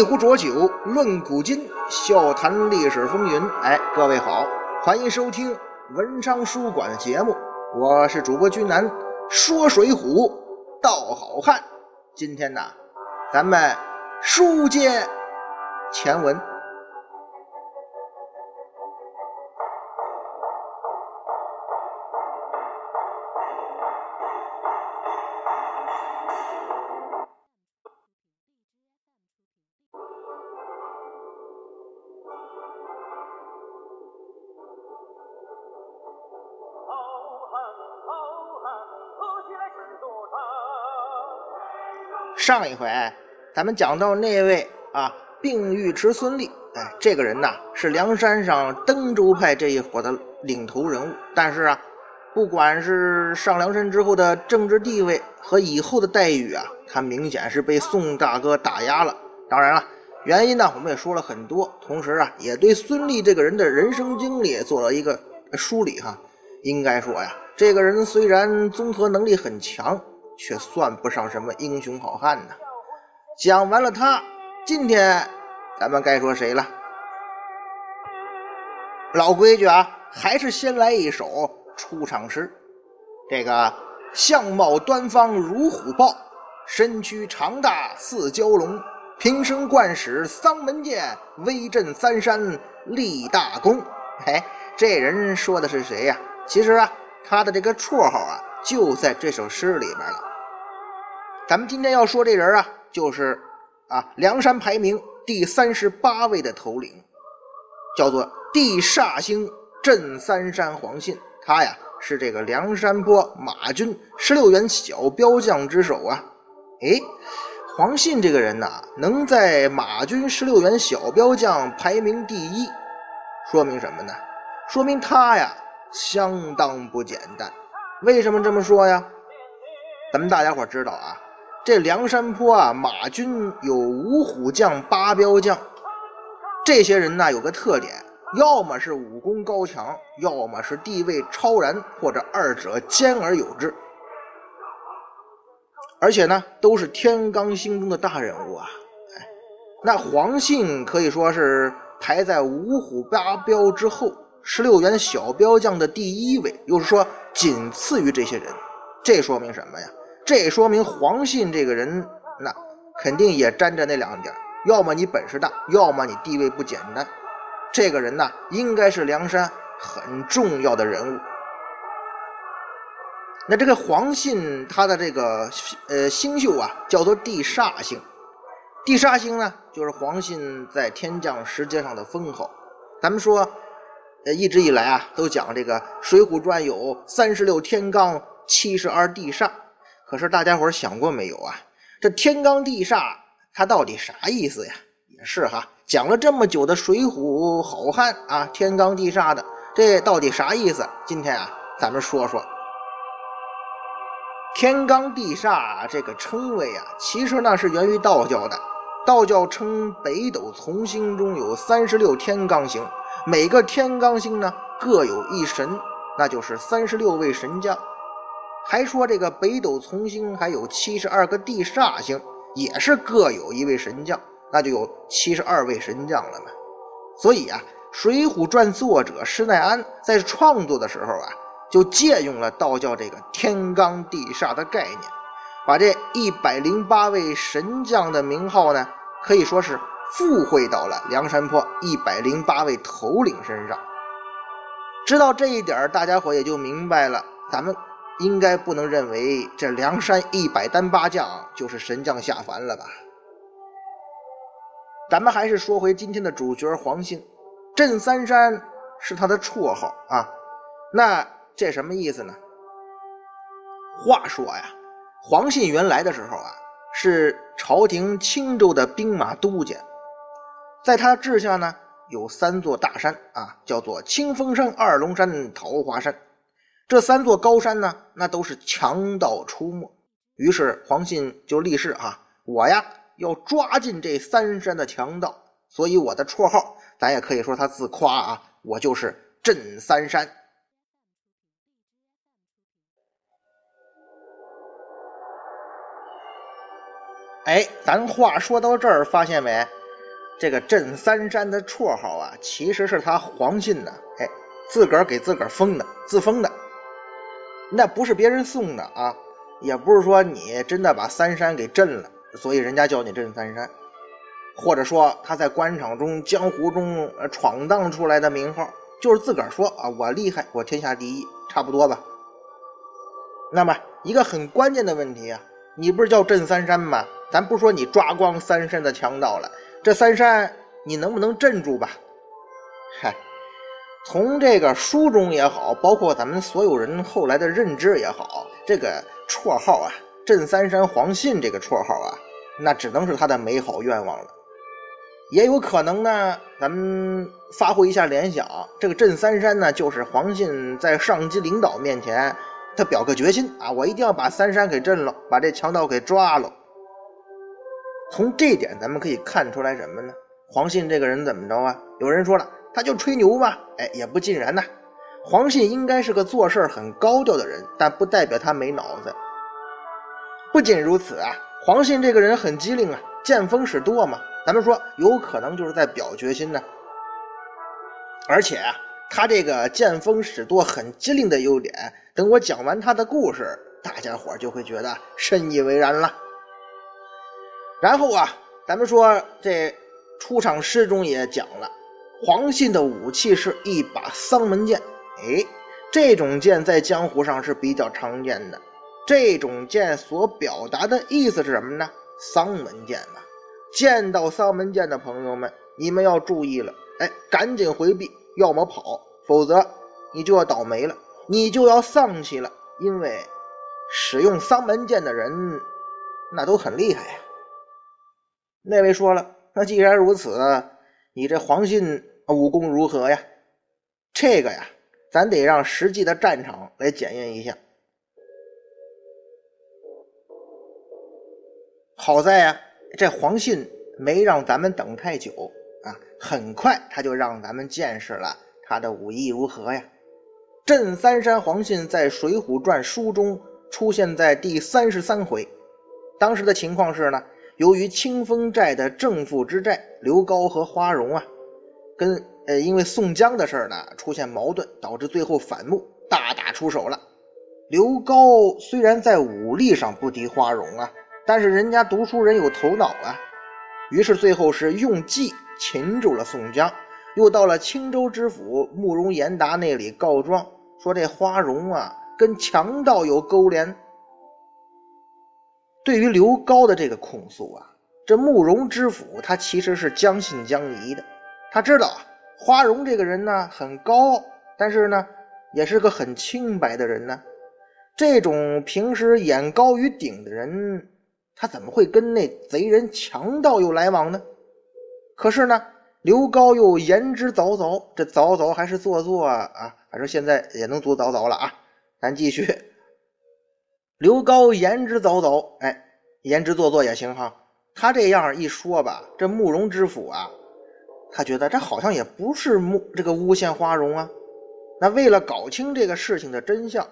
一壶浊酒论古今，笑谈历史风云。哎，各位好，欢迎收听文昌书馆节目，我是主播君南，说水浒道好汉。今天呢，咱们书接前文。上一回咱们讲到那位啊，病尉迟孙立，哎，这个人呐是梁山上登州派这一伙的领头人物。但是啊，不管是上梁山之后的政治地位和以后的待遇啊，他明显是被宋大哥打压了。当然了，原因呢我们也说了很多，同时啊也对孙立这个人的人生经历做了一个梳理哈。应该说呀，这个人虽然综合能力很强。却算不上什么英雄好汉呢。讲完了他，今天咱们该说谁了？老规矩啊，还是先来一首出场诗。这个相貌端方如虎豹，身躯长大似蛟龙，平生惯使丧门剑，威震三山立大功。哎，这人说的是谁呀？其实啊，他的这个绰号啊，就在这首诗里边了。咱们今天要说这人啊，就是啊梁山排名第三十八位的头领，叫做地煞星镇三山黄信。他呀是这个梁山泊马军十六员小标将之首啊。哎，黄信这个人呐，能在马军十六员小标将排名第一，说明什么呢？说明他呀相当不简单。为什么这么说呀？咱们大家伙知道啊。这梁山坡啊，马军有五虎将、八彪将，这些人呢有个特点，要么是武功高强，要么是地位超然，或者二者兼而有之。而且呢，都是天罡星中的大人物啊！哎，那黄信可以说是排在五虎八彪之后，十六员小彪将的第一位，又是说仅次于这些人。这说明什么呀？这说明黄信这个人，那肯定也沾着那两点要么你本事大，要么你地位不简单。这个人呢，应该是梁山很重要的人物。那这个黄信，他的这个呃星宿啊，叫做地煞星。地煞星呢，就是黄信在天降时节上的封号。咱们说，呃，一直以来啊，都讲这个《水浒传》有三十六天罡，七十二地煞。可是大家伙想过没有啊？这天罡地煞它到底啥意思呀？也是哈，讲了这么久的水浒好汉啊，天罡地煞的，这到底啥意思？今天啊，咱们说说天罡地煞这个称谓啊，其实呢是源于道教的。道教称北斗从星中有三十六天罡星，每个天罡星呢各有一神，那就是三十六位神将。还说这个北斗从星还有七十二个地煞星，也是各有一位神将，那就有七十二位神将了嘛。所以啊，《水浒传》作者施耐庵在创作的时候啊，就借用了道教这个天罡地煞的概念，把这一百零八位神将的名号呢，可以说是附会到了梁山泊一百零八位头领身上。知道这一点，大家伙也就明白了，咱们。应该不能认为这梁山一百单八将就是神将下凡了吧？咱们还是说回今天的主角黄信，镇三山是他的绰号啊。那这什么意思呢？话说呀，黄信原来的时候啊，是朝廷青州的兵马都监，在他治下呢，有三座大山啊，叫做清风山、二龙山、桃花山。这三座高山呢，那都是强盗出没。于是黄信就立誓啊，我呀要抓进这三山的强盗。所以我的绰号，咱也可以说他自夸啊，我就是镇三山。哎，咱话说到这儿，发现没？这个镇三山的绰号啊，其实是他黄信呢，哎，自个儿给自个儿封的，自封的。那不是别人送的啊，也不是说你真的把三山给镇了，所以人家叫你镇三山，或者说他在官场中、江湖中呃闯荡出来的名号，就是自个儿说啊，我厉害，我天下第一，差不多吧。那么一个很关键的问题啊，你不是叫镇三山吗？咱不说你抓光三山的强盗了，这三山你能不能镇住吧？嗨。从这个书中也好，包括咱们所有人后来的认知也好，这个绰号啊，镇三山黄信这个绰号啊，那只能是他的美好愿望了。也有可能呢，咱们发挥一下联想，这个镇三山呢，就是黄信在上级领导面前，他表个决心啊，我一定要把三山给镇了，把这强盗给抓了。从这点咱们可以看出来什么呢？黄信这个人怎么着啊？有人说了。他就吹牛嘛，哎，也不尽然呐。黄信应该是个做事很高调的人，但不代表他没脑子。不仅如此啊，黄信这个人很机灵啊，见风使舵嘛。咱们说，有可能就是在表决心呢。而且啊，他这个见风使舵、很机灵的优点，等我讲完他的故事，大家伙就会觉得深以为然了。然后啊，咱们说这出场诗中也讲了。黄信的武器是一把丧门剑，哎，这种剑在江湖上是比较常见的。这种剑所表达的意思是什么呢？丧门剑嘛。见到丧门剑的朋友们，你们要注意了，哎，赶紧回避，要么跑，否则你就要倒霉了，你就要丧气了。因为使用丧门剑的人，那都很厉害呀。那位说了，那既然如此，你这黄信。武功如何呀？这个呀，咱得让实际的战场来检验一下。好在呀，这黄信没让咱们等太久啊，很快他就让咱们见识了他的武艺如何呀。镇三山黄信在《水浒传》书中出现在第三十三回。当时的情况是呢，由于清风寨的正副之寨刘高和花荣啊。跟呃，因为宋江的事儿呢出现矛盾，导致最后反目，大打出手了。刘高虽然在武力上不敌花荣啊，但是人家读书人有头脑啊，于是最后是用计擒住了宋江，又到了青州知府慕容延达那里告状，说这花荣啊跟强盗有勾连。对于刘高的这个控诉啊，这慕容知府他其实是将信将疑的。他知道啊，花荣这个人呢很高傲，但是呢也是个很清白的人呢。这种平时眼高于顶的人，他怎么会跟那贼人强盗有来往呢？可是呢，刘高又言之凿凿，这凿凿还是做作啊？反正现在也能做凿凿了啊。咱继续，刘高言之凿凿，哎，言之做作也行哈。他这样一说吧，这慕容知府啊。他觉得这好像也不是木这个诬陷花荣啊，那为了搞清这个事情的真相，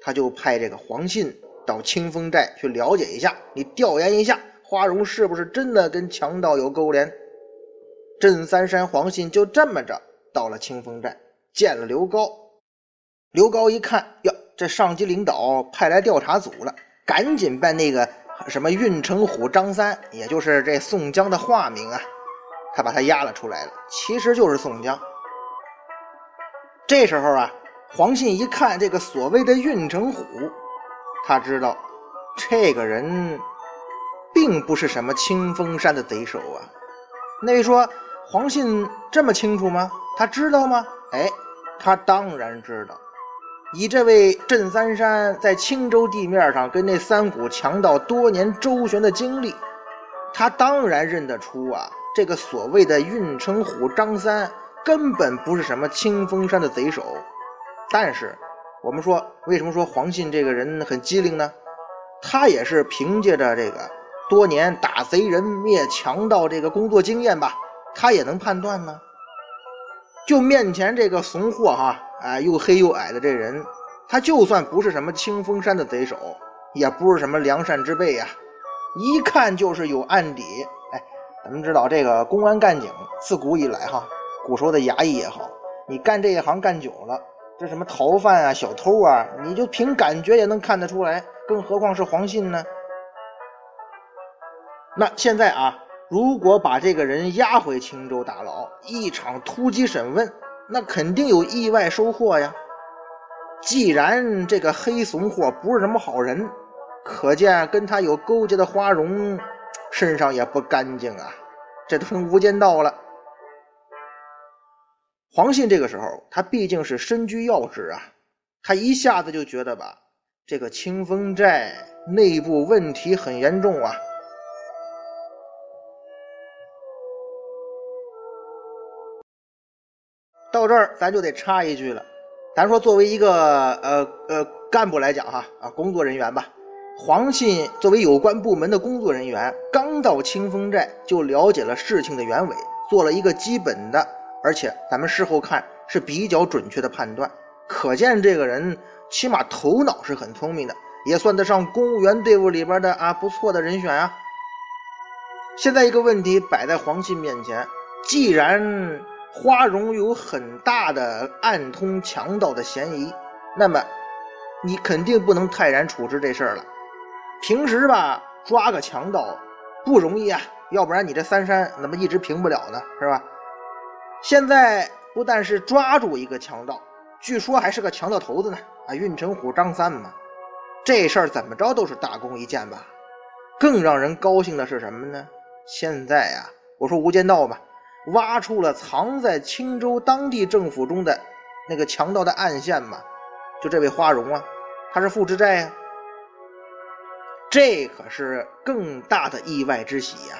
他就派这个黄信到清风寨去了解一下，你调研一下花荣是不是真的跟强盗有勾连。镇三山黄信就这么着到了清风寨，见了刘高。刘高一看，哟，这上级领导派来调查组了，赶紧把那个什么运城虎张三，也就是这宋江的化名啊。他把他押了出来了，其实就是宋江。这时候啊，黄信一看这个所谓的运城虎，他知道这个人并不是什么清风山的贼首啊。那位说黄信这么清楚吗？他知道吗？哎，他当然知道。以这位镇三山在青州地面上跟那三股强盗多年周旋的经历，他当然认得出啊。这个所谓的运城虎张三根本不是什么清风山的贼首，但是我们说，为什么说黄信这个人很机灵呢？他也是凭借着这个多年打贼人、灭强盗这个工作经验吧，他也能判断呢。就面前这个怂货哈，啊，又黑又矮的这人，他就算不是什么清风山的贼首，也不是什么良善之辈呀。一看就是有案底。哎，咱们知道这个公安干警，自古以来哈，古时候的衙役也好，你干这一行干久了，这什么逃犯啊、小偷啊，你就凭感觉也能看得出来，更何况是黄信呢？那现在啊，如果把这个人押回青州大牢，一场突击审问，那肯定有意外收获呀。既然这个黑怂货不是什么好人，可见跟他有勾结的花荣身上也不干净啊，这都成无间道了。黄信这个时候，他毕竟是身居要职啊，他一下子就觉得吧，这个清风寨内部问题很严重啊。到这儿，咱就得插一句了。咱说，作为一个呃呃干部来讲哈啊工作人员吧，黄信作为有关部门的工作人员，刚到清风寨就了解了事情的原委，做了一个基本的，而且咱们事后看是比较准确的判断。可见这个人起码头脑是很聪明的，也算得上公务员队伍里边的啊不错的人选啊。现在一个问题摆在黄信面前，既然花荣有很大的暗通强盗的嫌疑，那么你肯定不能泰然处置这事儿了。平时吧，抓个强盗不容易啊，要不然你这三山怎么一直平不了呢？是吧？现在不但是抓住一个强盗，据说还是个强盗头子呢，啊，运城虎张三嘛，这事儿怎么着都是大功一件吧？更让人高兴的是什么呢？现在呀，我说无间道吧。挖出了藏在青州当地政府中的那个强盗的暗线嘛？就这位花荣啊，他是副知寨呀，这可是更大的意外之喜呀！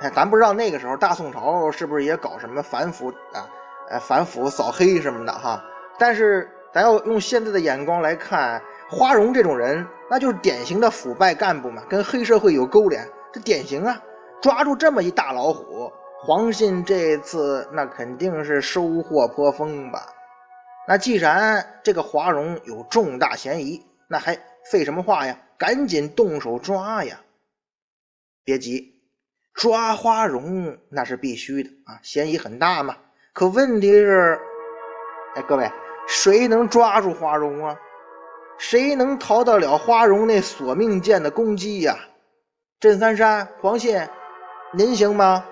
哎，咱不知道那个时候大宋朝是不是也搞什么反腐啊？呃，反腐扫黑什么的哈。但是咱要用现在的眼光来看，花荣这种人，那就是典型的腐败干部嘛，跟黑社会有勾连，这典型啊！抓住这么一大老虎。黄信这次那肯定是收获颇丰吧？那既然这个华荣有重大嫌疑，那还废什么话呀？赶紧动手抓呀！别急，抓花荣那是必须的啊，嫌疑很大嘛。可问题是，哎，各位，谁能抓住花荣啊？谁能逃得了花荣那索命剑的攻击呀？镇三山，黄信，您行吗？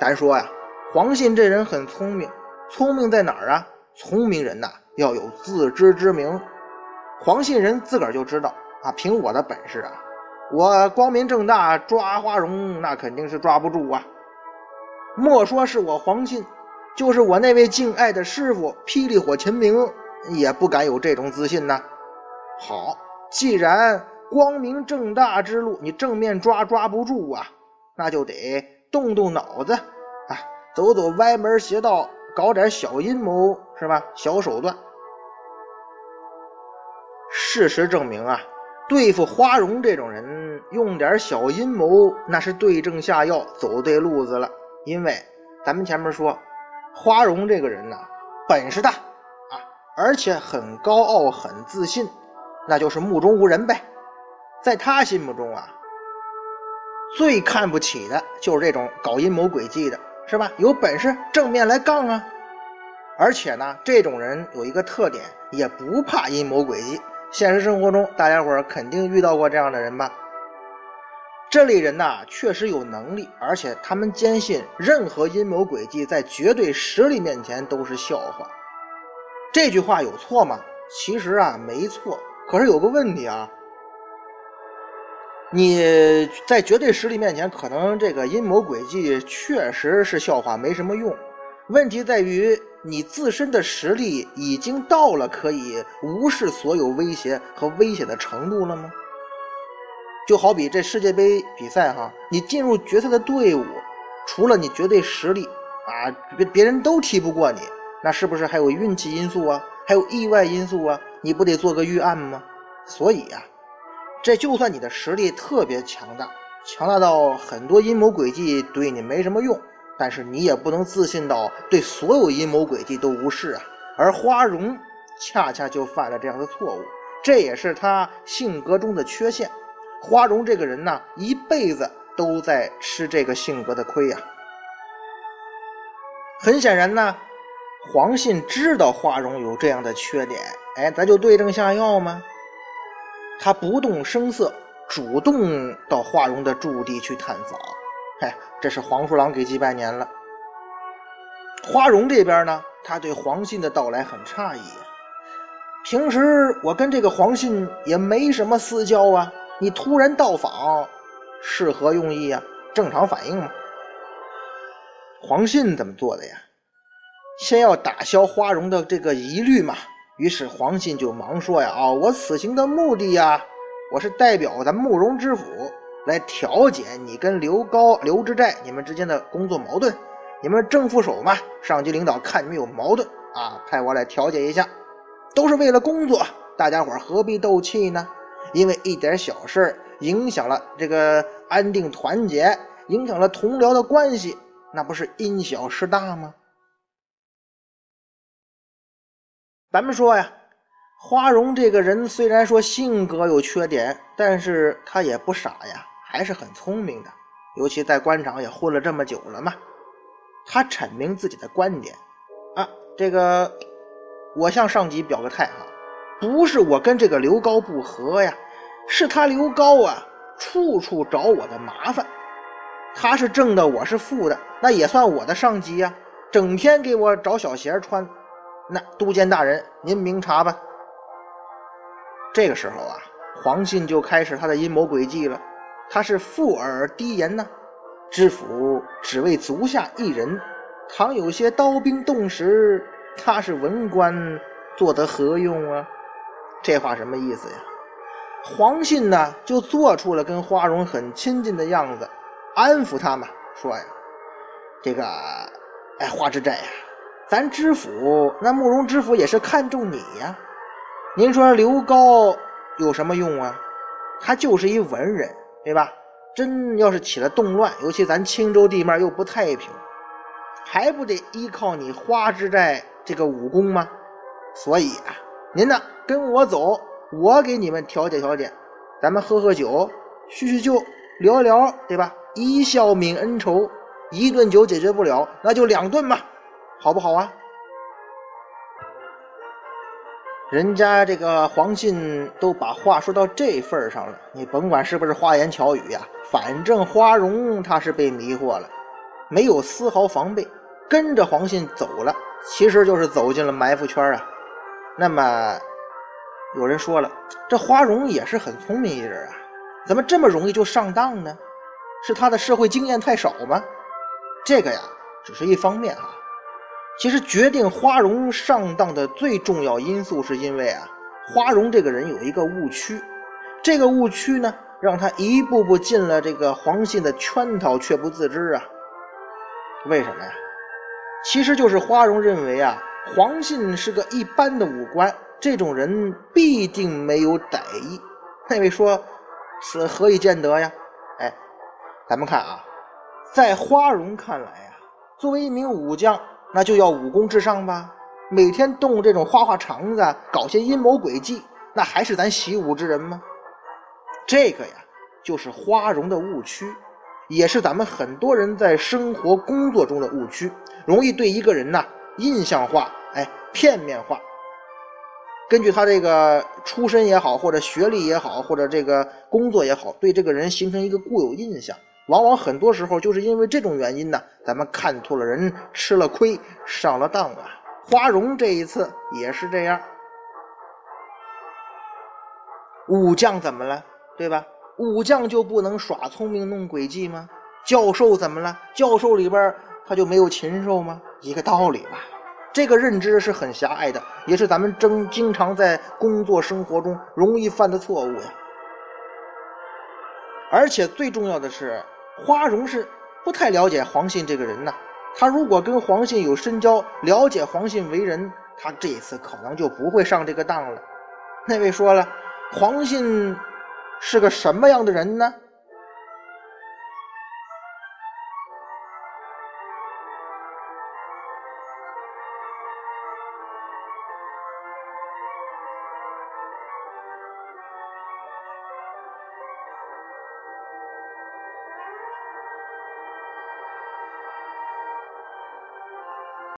咱说呀，黄信这人很聪明，聪明在哪儿啊？聪明人呐要有自知之明。黄信人自个儿就知道啊，凭我的本事啊，我光明正大抓花荣那肯定是抓不住啊。莫说是我黄信，就是我那位敬爱的师傅霹雳火秦明，也不敢有这种自信呐。好，既然光明正大之路你正面抓抓不住啊，那就得。动动脑子，啊，走走歪门邪道，搞点小阴谋，是吧？小手段。事实证明啊，对付花荣这种人，用点小阴谋，那是对症下药，走对路子了。因为咱们前面说，花荣这个人呢，本事大啊，而且很高傲，很自信，那就是目中无人呗。在他心目中啊。最看不起的就是这种搞阴谋诡计的，是吧？有本事正面来杠啊！而且呢，这种人有一个特点，也不怕阴谋诡计。现实生活中，大家伙肯定遇到过这样的人吧？这类人呐，确实有能力，而且他们坚信任何阴谋诡计在绝对实力面前都是笑话。这句话有错吗？其实啊，没错。可是有个问题啊。你在绝对实力面前，可能这个阴谋诡计确实是笑话，没什么用。问题在于你自身的实力已经到了可以无视所有威胁和危险的程度了吗？就好比这世界杯比赛哈，你进入决赛的队伍，除了你绝对实力啊，别别人都踢不过你，那是不是还有运气因素啊？还有意外因素啊？你不得做个预案吗？所以呀。这就算你的实力特别强大，强大到很多阴谋诡计对你没什么用，但是你也不能自信到对所有阴谋诡计都无视啊。而花荣恰恰就犯了这样的错误，这也是他性格中的缺陷。花荣这个人呢，一辈子都在吃这个性格的亏呀。很显然呢，黄信知道花荣有这样的缺点，哎，咱就对症下药嘛。他不动声色，主动到花荣的驻地去探访。哎，这是黄鼠狼给鸡拜年了。花荣这边呢，他对黄信的到来很诧异。平时我跟这个黄信也没什么私交啊，你突然到访，是何用意啊？正常反应吗？黄信怎么做的呀？先要打消花荣的这个疑虑嘛。于是黄信就忙说呀：“啊，我此行的目的呀，我是代表咱慕容知府来调解你跟刘高、刘知寨你们之间的工作矛盾。你们正副手嘛，上级领导看你们有矛盾啊，派我来调解一下，都是为了工作，大家伙何必斗气呢？因为一点小事影响了这个安定团结，影响了同僚的关系。”那不是因小失大吗？咱们说呀，花荣这个人虽然说性格有缺点，但是他也不傻呀，还是很聪明的。尤其在官场也混了这么久了嘛，他阐明自己的观点啊，这个我向上级表个态哈，不是我跟这个刘高不和呀，是他刘高啊，处处找我的麻烦。他是正的，我是副的，那也算我的上级呀。整天给我找小鞋穿，那督监大人您明察吧。这个时候啊，黄信就开始他的阴谋诡计了。他是附耳低言呐，知府只为足下一人，倘有些刀兵动时，他是文官，做得何用啊？这话什么意思呀？黄信呢，就做出了跟花荣很亲近的样子。安抚他们说呀，这个，哎，花之寨呀，咱知府那慕容知府也是看重你呀。您说刘高有什么用啊？他就是一文人，对吧？真要是起了动乱，尤其咱青州地面又不太平，还不得依靠你花之寨这个武功吗？所以啊，您呢跟我走，我给你们调解调解，咱们喝喝酒，叙叙旧，聊聊，对吧？一笑泯恩仇，一顿酒解决不了，那就两顿吧，好不好啊？人家这个黄信都把话说到这份上了，你甭管是不是花言巧语呀，反正花荣他是被迷惑了，没有丝毫防备，跟着黄信走了，其实就是走进了埋伏圈啊。那么有人说了，这花荣也是很聪明一人啊，怎么这么容易就上当呢？是他的社会经验太少吗？这个呀，只是一方面啊。其实决定花荣上当的最重要因素，是因为啊，花荣这个人有一个误区。这个误区呢，让他一步步进了这个黄信的圈套，却不自知啊。为什么呀？其实就是花荣认为啊，黄信是个一般的武官，这种人必定没有歹意。那位说，此何以见得呀？哎咱们看啊，在花荣看来呀，作为一名武将，那就要武功至上吧。每天动这种花花肠子，搞些阴谋诡计，那还是咱习武之人吗？这个呀，就是花荣的误区，也是咱们很多人在生活工作中的误区，容易对一个人呐印象化，哎，片面化。根据他这个出身也好，或者学历也好，或者这个工作也好，对这个人形成一个固有印象。往往很多时候就是因为这种原因呢，咱们看错了人，吃了亏，上了当啊。花荣这一次也是这样。武将怎么了，对吧？武将就不能耍聪明弄诡计吗？教授怎么了？教授里边他就没有禽兽吗？一个道理吧。这个认知是很狭隘的，也是咱们经经常在工作生活中容易犯的错误呀。而且最重要的是。花荣是不太了解黄信这个人呐，他如果跟黄信有深交，了解黄信为人，他这一次可能就不会上这个当了。那位说了，黄信是个什么样的人呢？